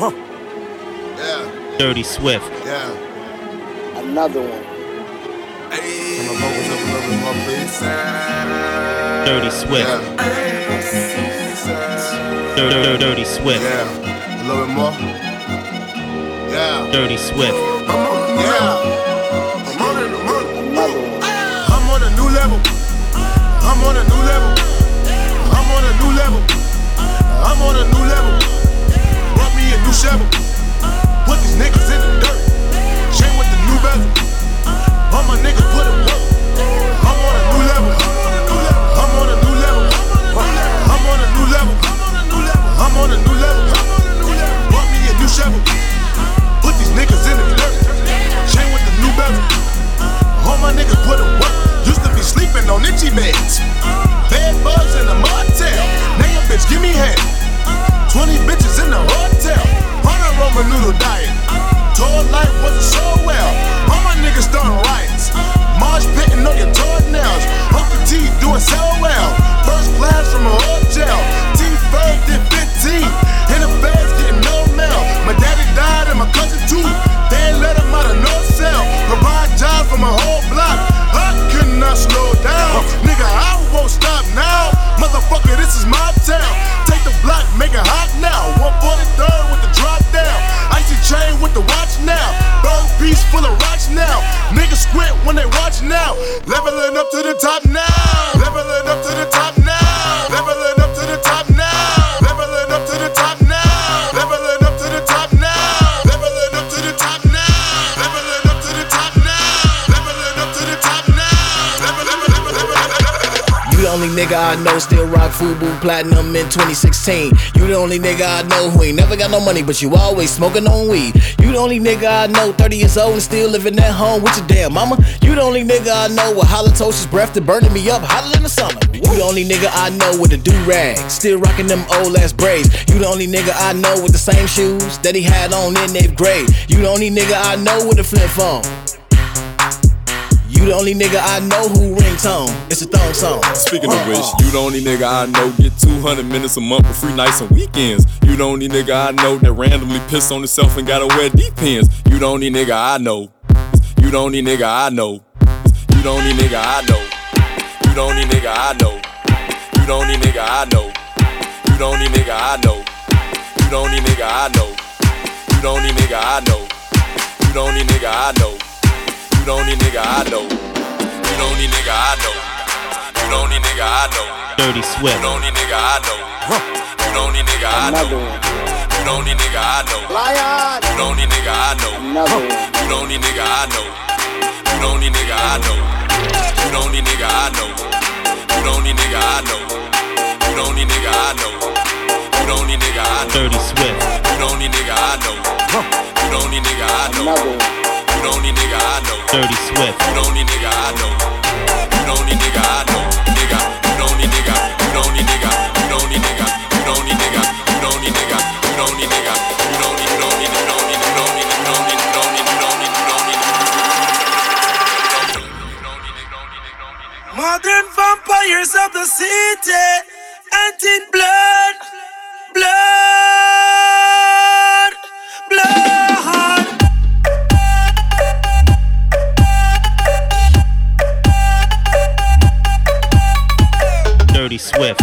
Huh. Yeah. Dirty Swift. Yeah. Another one. Hey. Turn my vocals up a little bit more, please. Dirty Swift. Yeah. Dirty, dirty, dirty Swift. Yeah. A little bit more. Yeah. Dirty Swift. Yeah. I'm on it, I'm on it. Another one. I'm on a new level. I'm on a new level. I'm on a new level. I'm on a new level. Shovel. Put these niggas in the dirt. Chain with the new bezel. All my niggas put it work. I'm on a new level. I'm on the new level. I'm on a new level. I'm on a new level. I'm on a new level. Brought me a new shovel. Put these niggas in the dirt. Chain with the new bezel. All my niggas put in work. Used to be sleeping on itchy beds. Bed bugs in the motel. Now your bitch give me head. 20 bitches in the hotel. Platinum in 2016. You the only nigga I know who ain't never got no money, but you always smoking on weed. You the only nigga I know 30 years old and still living at home with your damn mama. You the only nigga I know with halitosis breath that burning me up hotter than the summer. You the only nigga I know with a do rag, still rocking them old ass braids. You the only nigga I know with the same shoes that he had on in eighth grade. You the only nigga I know with a flip phone. You the only nigga I know who ringtone. It's a thong song. Speaking of which, you the only nigga I know get 200 minutes a month for free nights and weekends. You the only nigga I know that randomly piss on himself and gotta wear deep pants. You the only nigga I know. You the only nigga I know. You the only nigga I know. You the only nigga I know. You the only nigga I know. You the only nigga I know. You the only nigga I know. You the only nigga I know. You the only nigga I know. You the only nigga I know. You the only nigga I know. You the only nigga I know. Dirty You the only nigga I know. You the only nigga I know. You the only nigga I know. Lion. You the only nigga I know. Another. You the only nigga I know. You the only nigga I know. You the only nigga I know. You the only nigga I know. You the only nigga I know. You the only nigga I know. Dirty Swift. You the only nigga I know. You the only nigga I know. You nigga I know. Dirty Swift. You nigga I know. You nigga I know. Nigga. You nigga. You nigga. You nigga. You nigga. You nigga. You You You Modern vampires of the city, and in blood, blood. Dirty Swift.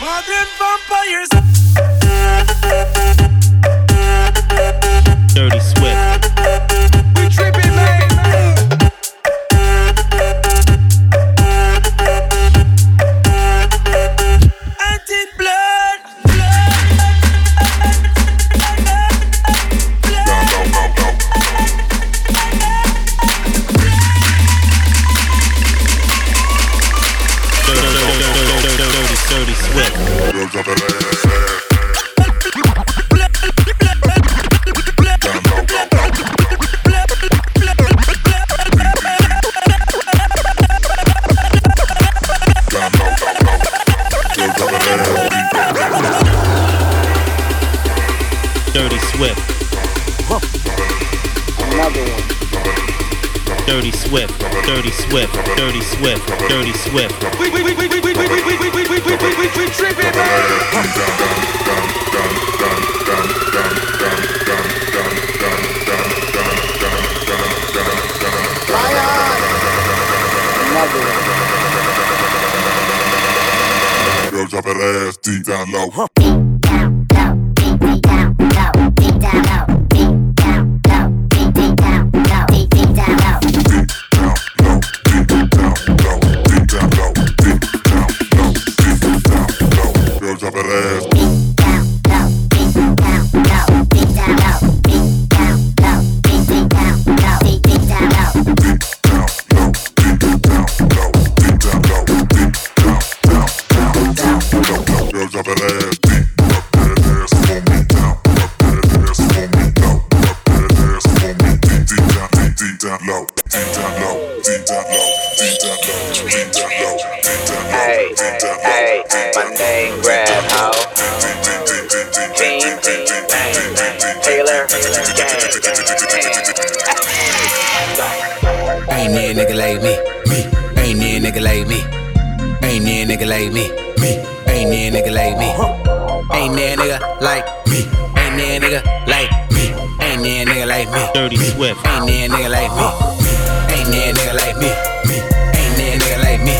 Modern vampires. Down low. Ain't near nigga like me. Me. Ain't near nigga like me. Ain't near nigga like me. Me. Ain't near nigga like me. Ain't near nigga like me. Ain't near nigga like me. Ain't near nigga like me. Dirty Swift. Ain't near nigga like me. Ain't near nigga like me. Me. Ain't near nigga like me.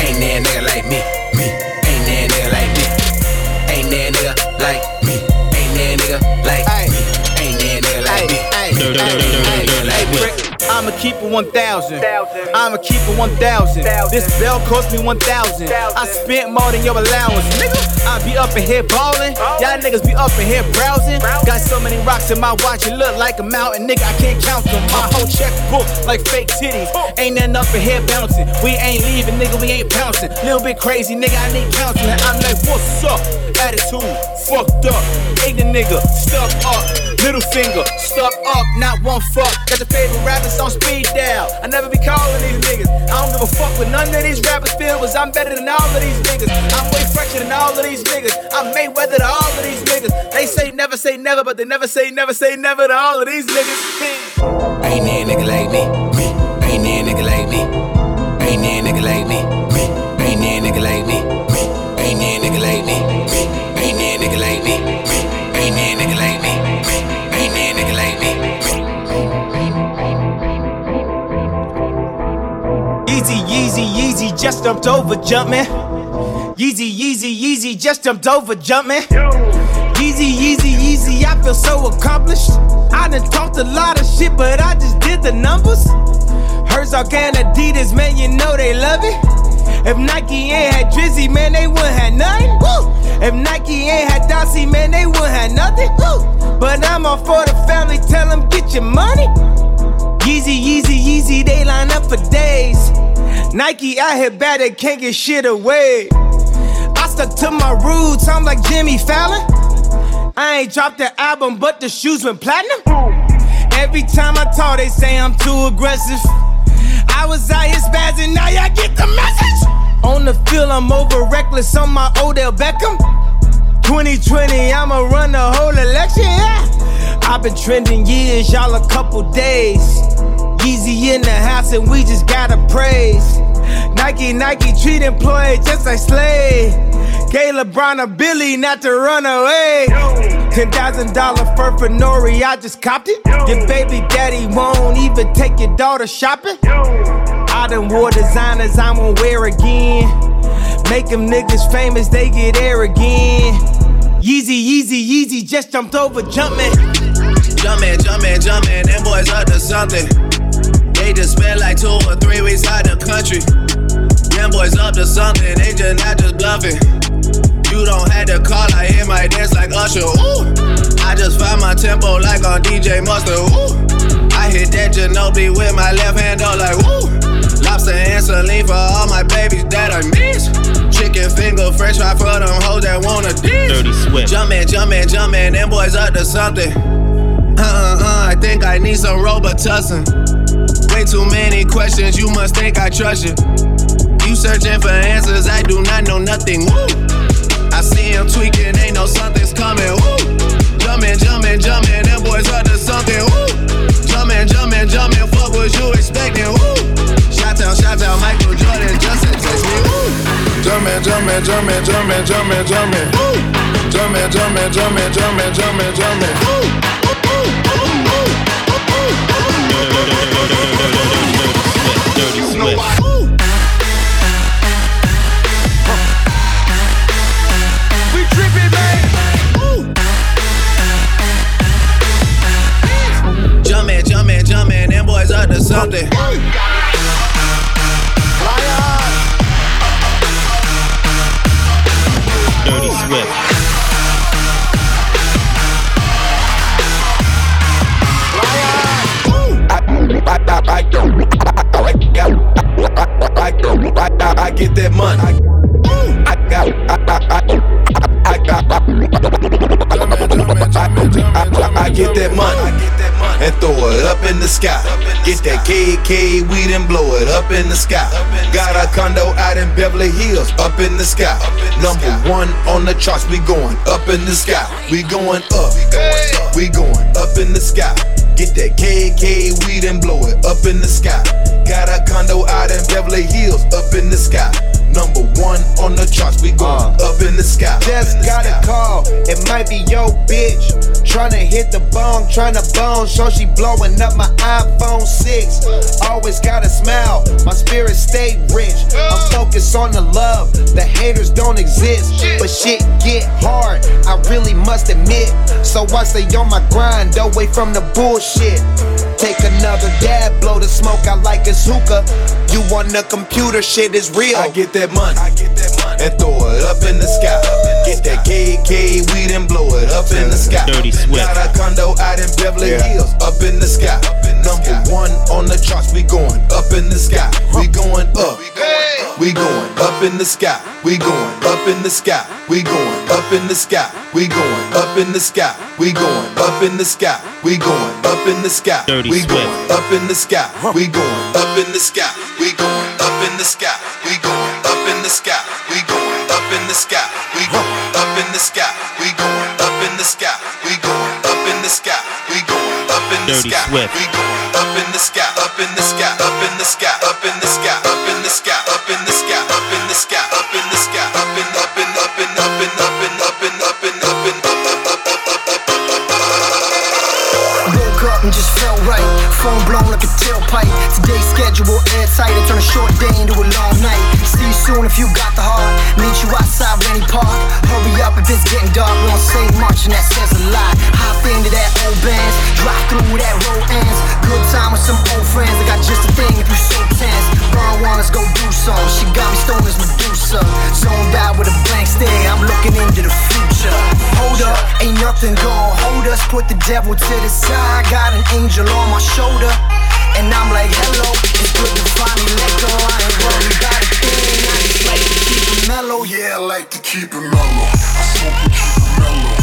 Ain't near nigga like me. Me. Ain't near nigga like me. Ain't near nigga like me. Ain't near nigga like me. Ain't near a nigga like me. Dirty, dirty, dirty, dirty, dirty Swift. I'ma keep it 1,000. I'ma keep it 1,000. This bell cost me 1,000. I spent more than your allowance, nigga. I be up in here ballin'. Y'all niggas be up in here browsing. Got so many rocks in my watch, it look like a mountain, nigga. I can't count them. My whole checkbook like fake titties. Ain't nothing up in here bouncing. We ain't leaving, nigga. We ain't pouncing. Little bit crazy, nigga. I need counseling. I'm like, what's up? Attitude, fucked up. ain't Ignorant nigga, stuck up. Middle finger, stuck up. Not one fuck. Got your favorite rappers on speed dial. I never be calling these niggas. I don't give a fuck what none of these rappers feel. Cause I'm better than all of these niggas. I'm way fresher than all of these niggas. I'm Mayweather to all of these niggas. They say never say never, but they never say never say never to all of these niggas. Ain't a nigga like me. Me. Ain't a nigga like me. Ain't a nigga like me. Just jumped over Jumpman. Yeezy, Yeezy, Yeezy just jumped over Jumpman. Yeezy, Yeezy, Yeezy, I feel so accomplished. I done talked a lot of shit, but I just did the numbers. Herzog and Adidas, man, you know they love it. If Nike ain't had Drizzy, man, they wouldn't have nothing. Woo! If Nike ain't had Dossie, man, they wouldn't have nothing. Woo! But I'm all for the family, tell them get your money. Yeezy, Yeezy, Yeezy, they line up for. Nike out here bad, they can't get shit away. I stuck to my roots, I'm like Jimmy Fallon. I ain't dropped the album, but the shoes went platinum. Every time I talk, they say I'm too aggressive. I was out here spazzing, now y'all get the message. On the field, I'm over reckless on my Odell Beckham. 2020, I'ma run the whole election, yeah. I've been trending years, y'all a couple days. Yeezy in the house, and we just gotta praise. Nike, Nike treat employee just like slave. Gay LeBron or Billy not to run away. Ten thousand dollar fur for Nori, I just copped it. Your baby daddy won't even take your daughter shopping. I done wore designers I won't wear again. Make them niggas famous, they get air again. Yeezy, Yeezy, Yeezy just jumped over Jumpman. Jumpman, Jumpman, Jumpman, them boys up to something. They just spent like two or three weeks out the country. Them boys up to something, they just not just bluffing. You don't have to call, I hear my dance like Usher. Ooh, I just find my tempo like on DJ Mustard. Ooh, I hit that Ginobili with my left hand, though, like woo. Lobster and saline for all my babies that I miss. Chicken finger, french fry for them hoes that wanna dish. Dirty Swift. Jumpman, Jumpman, Jumpman, them boys up to something. Uh uh uh, I think I need some Robitussin. Way too many questions, you must think I trust you. You searching for answers, I do not know nothing. Woo! I see him tweaking, ain't no something's coming. Woo! Jumpman, Jumpman, Jumpman, them boys up to something. Woo! Jumpin', jumpin', jumpin', fuck what you expecting. Woo! Shout out, shout out, Michael Jordan, just text me. Woo! Jumpin', jumpin', jumpin', jumpin', jumpin', jumpin'. Woo! Jumpin', jumpin', jumpin', jumpin', jumpin', jumpin'. Woo! Woo! Woo! Woo! That KK weed and blow it up in the sky. Got a condo out in Beverly Hills, up in the sky. Number one on the charts, we going up in the sky. We going up, we going up in the sky. Get that KK weed and blow it up in the sky. Got a condo out in Beverly Hills, up in the sky. Number one on the charts, we going uh. up in the sky. Just got a call, it might be your bitch. Tryna hit the bong, tryna bone, so she blowing up my iPhone 6. Always got a smile, my spirit stay rich. I'm focused on the love, the haters don't exist. But shit get hard, I really must admit. So I stay on my grind, away from the bullshit. Take another dab, blow the smoke out like it's hookah. You on the computer, shit is real. I get that money and throw it up in the sky. Get that KK weed and blow it up in the sky. Dirty Swift. Got a condo out in Beverly Hills, up in the sky. Number one on the charts, we going up in the sky. We going up. We going up in the sky. We going up in the sky. We going up in the sky. We going up in the sky. We going up in the sky. We going up in the sky. Dirty We going Swift. up in the sky. We going up in the sky. We going up in the sky. We going up in the sky. We going up in the sky. We going up in the sky. We going up in the sky. We going up in the sky. We going up in the sky. Swift. We going up in the sky. Up in the sky. Up in the sky. Up in the sky. Up in the sky. Up in the sky. Up in the sky. Soon if you got the heart. Meet you outside Rennie Park. Hurry up if it's getting dark. Won't say much and that says a lot. Hop into that old bands. Drive through that road ends. Good time with some old friends. I got just a thing if you so tense. Burn one, let's go do some. She got me stoned as Medusa. Zoned out with a blank stare. I'm looking into the future. Hold up, ain't nothing gonna hold us. Put the devil to the side. Got an angel on my shoulder. And I'm like, hello, to. I just like to keep it mellow. Yeah, I like to keep it mellow. I smoke and keep it mellow.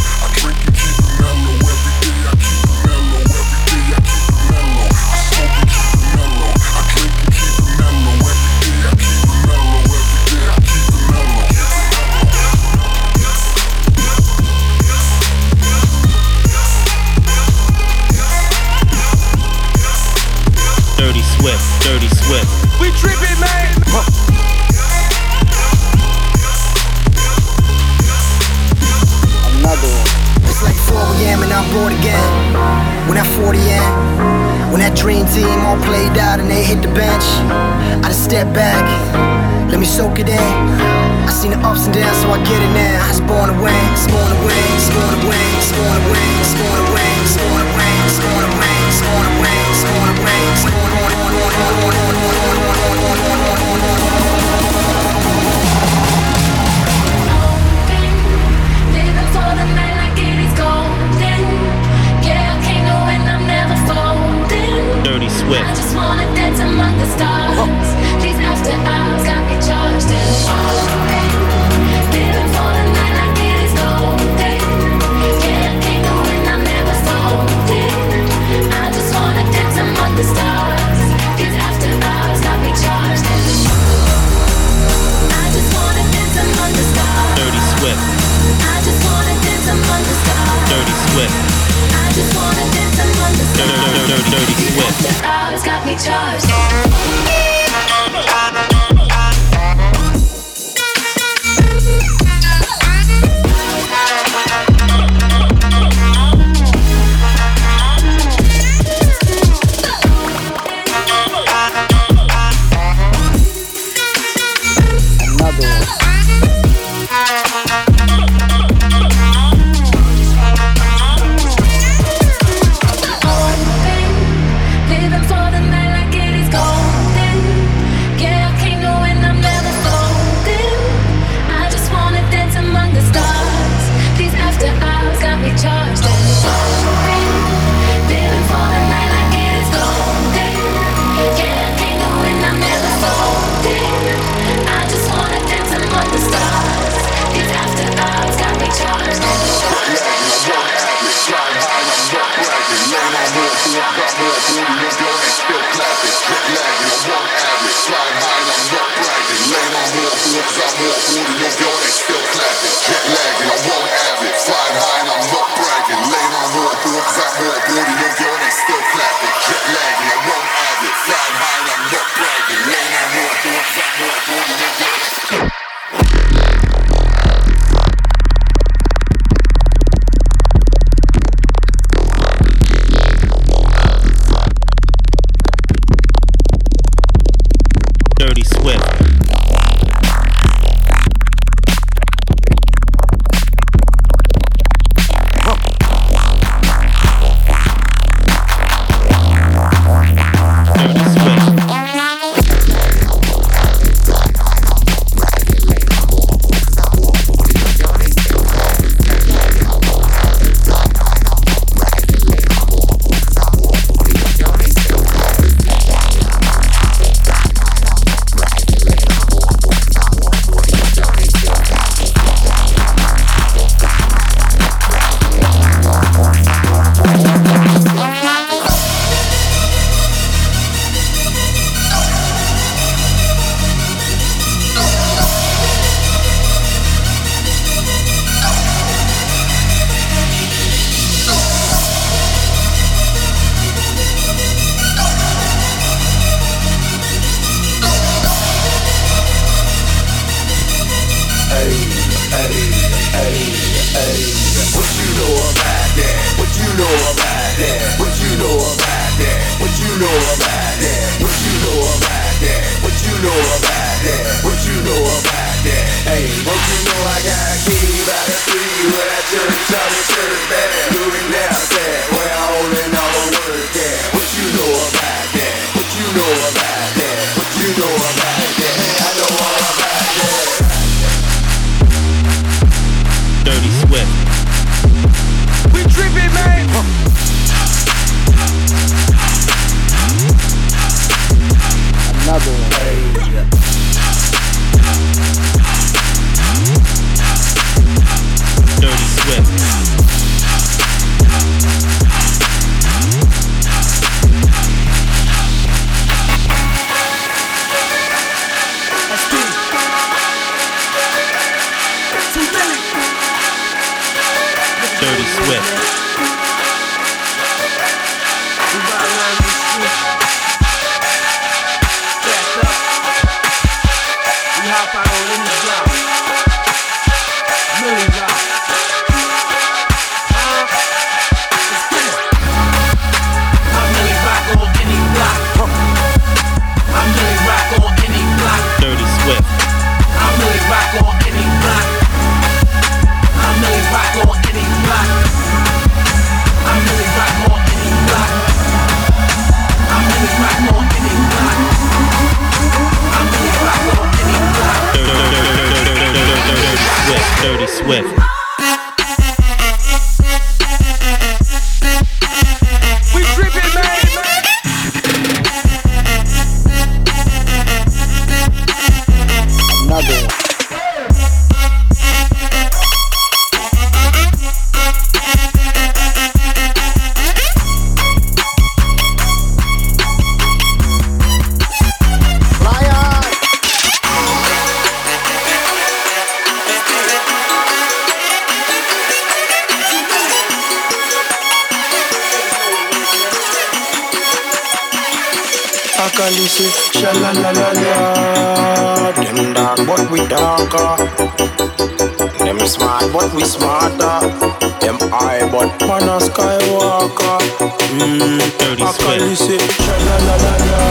Hey. What you know about that? What you know about that? What you know about that? What you know about that? What you know about that? What you know about that? What you know about that? Hey, you know I got by the. What you know about that? What you know about that? What you know about that? Another one. Another we darker. Them smart, but we smarter. Them high, but man a skywalker. Mm. Dirty Akalisi, shalalalala.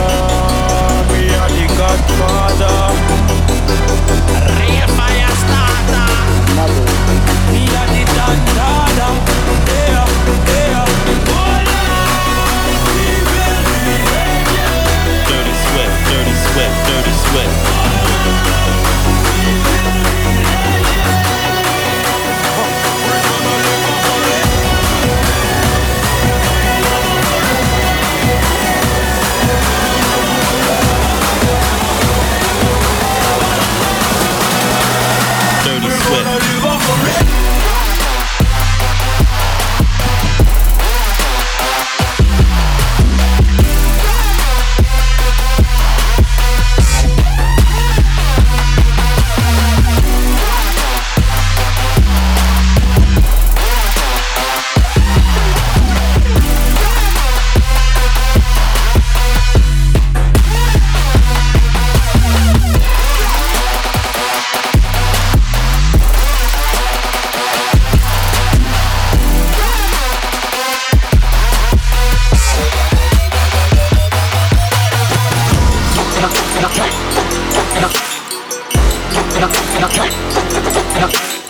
We are the Godfather. Real fire starter. We are the Dandada.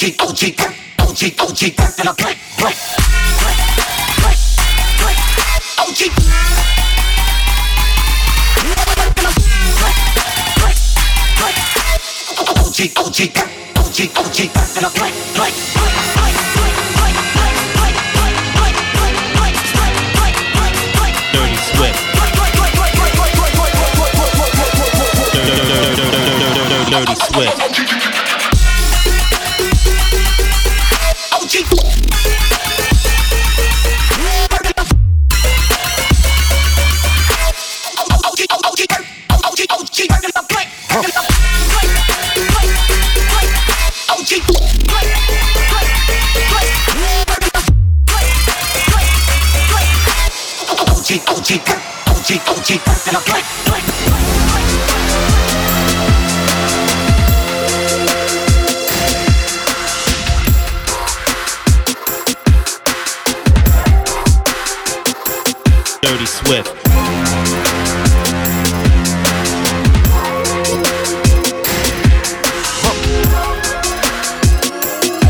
OG, OG, OG, OG, and a black, black, black. Dirty Swift. with.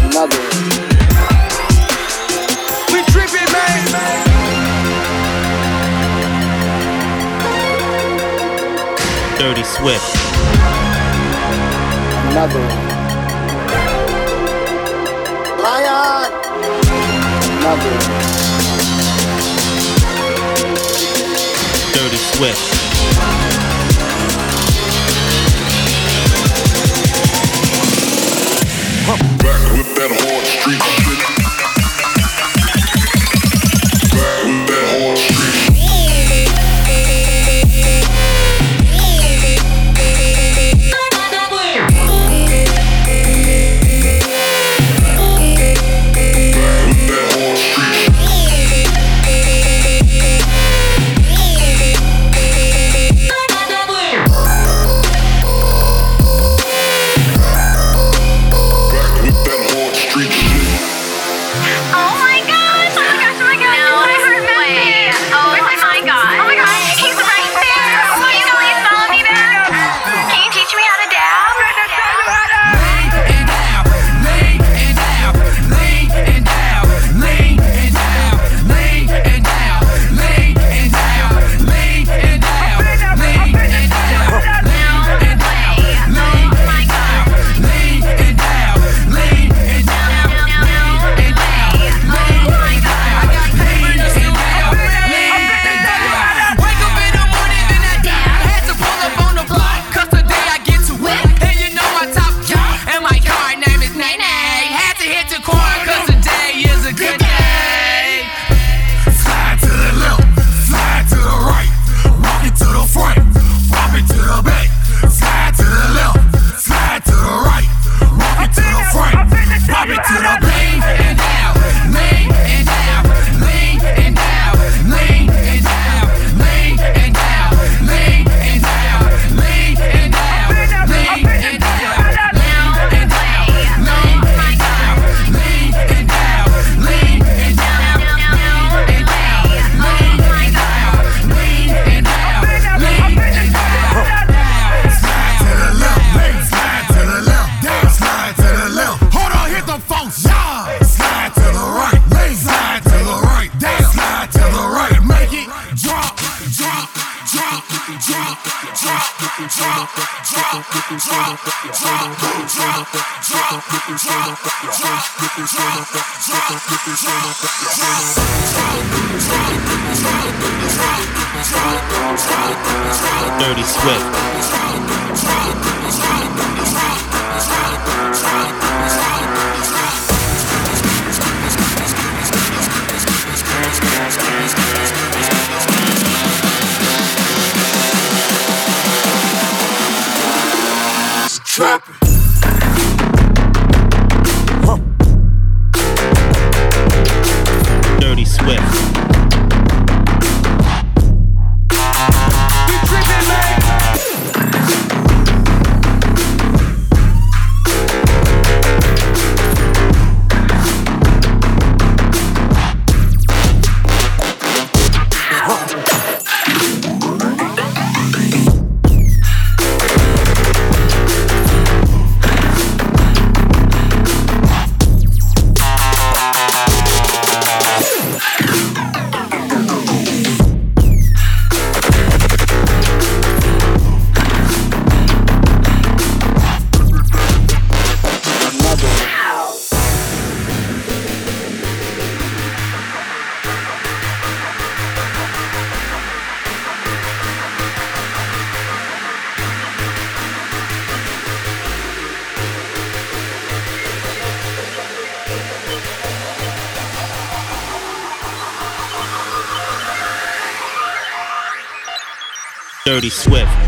Another. We tripping, man. Dirty Swift. Another. Lion. Another. Swift. Back with that hard street. Dirty Swift.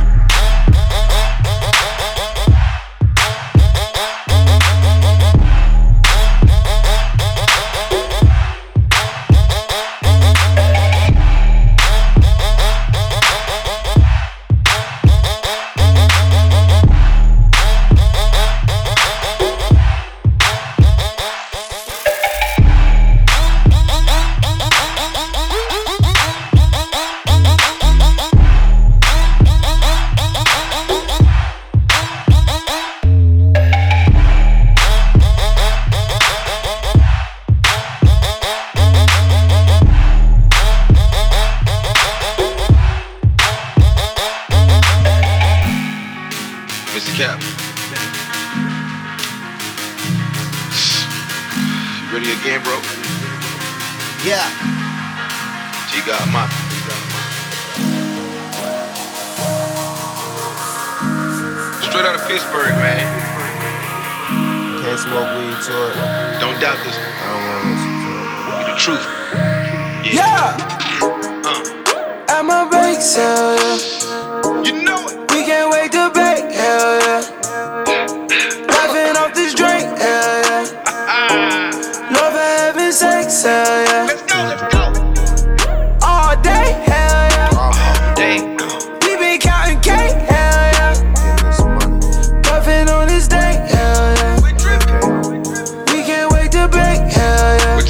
I don't want. The truth.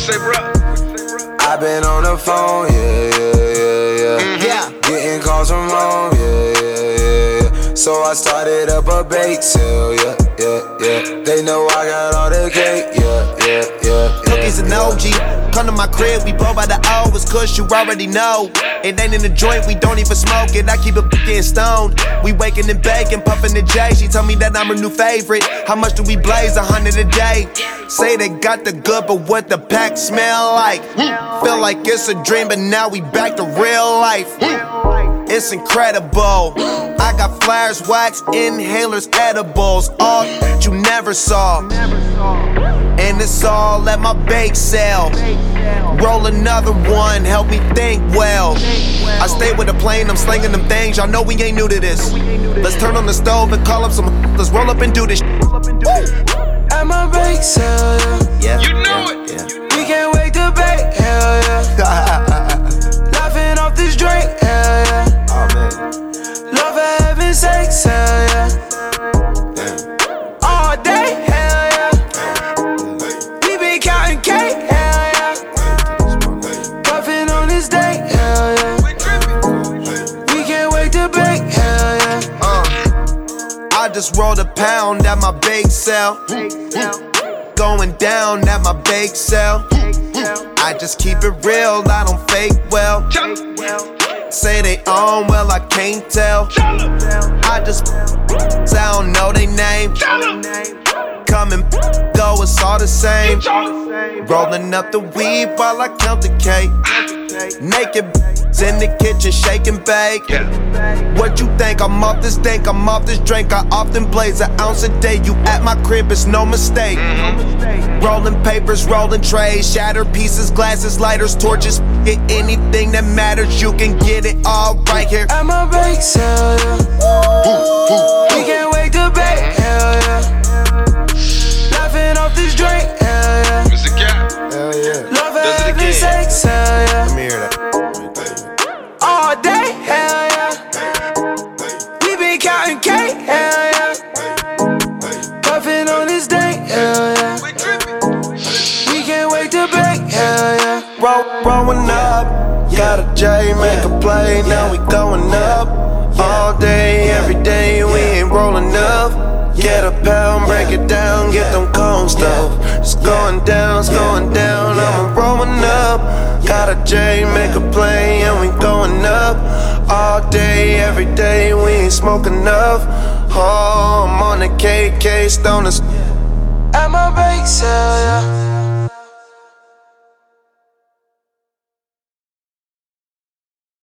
Say, bro? I've been on the phone, yeah, yeah, yeah, yeah. Mm-hmm. Yeah. Getting calls from home, yeah, yeah, yeah, yeah. So I started up a bake sale, yeah, yeah, yeah. They know I got all the cake, yeah, yeah, Cookies and OG. Come to my crib, we blow by the hours, cause you already know. It ain't in the joint, we don't even smoke it. I keep it getting stoned. We waking and baking, puffing the J. She told me that I'm her new favorite. How much do we blaze? A hundred a day. Say they got the good, but what the pack smell like? Feel like it's a dream, but now we back to real life. It's incredible. I got flares, wax, inhalers, edibles, all you never saw. And it's all at my bake sale. Roll another one, help me think well. I stay with the plane, I'm slinging them things. Y'all know we ain't new to this. Let's turn on the stove and call up some. Let's roll up and do this. At my bake sale, yeah. Yeah. You know it. We can't wait to bake, sale. Going down at my bake sale. I just keep it real, I don't fake well. say they own, well, I can't tell. I just sound know they name. Come and go, it's all the same. Rolling up the weed while I count the cake. Naked in the kitchen, shaking bake. What you think? I'm off this dank, I'm off this drink. I often blaze an ounce a day. You at my crib, it's no mistake. Rolling papers, rolling trays, shattered pieces, glasses, lighters, torches. Get anything that matters, you can get it all right here. At my bake sale, yeah. We can't wait to bake, hell yeah. J, make a play, now we going up. All day, every day, we ain't rolling up. Get a pound, break it down, get them cold stuff. It's going down, it's going down, I'm rolling up. Got a J, make a play, and we going up. All day, every day, we ain't smoking enough. Oh, I'm on the KK stoners. At my bake sale, yeah.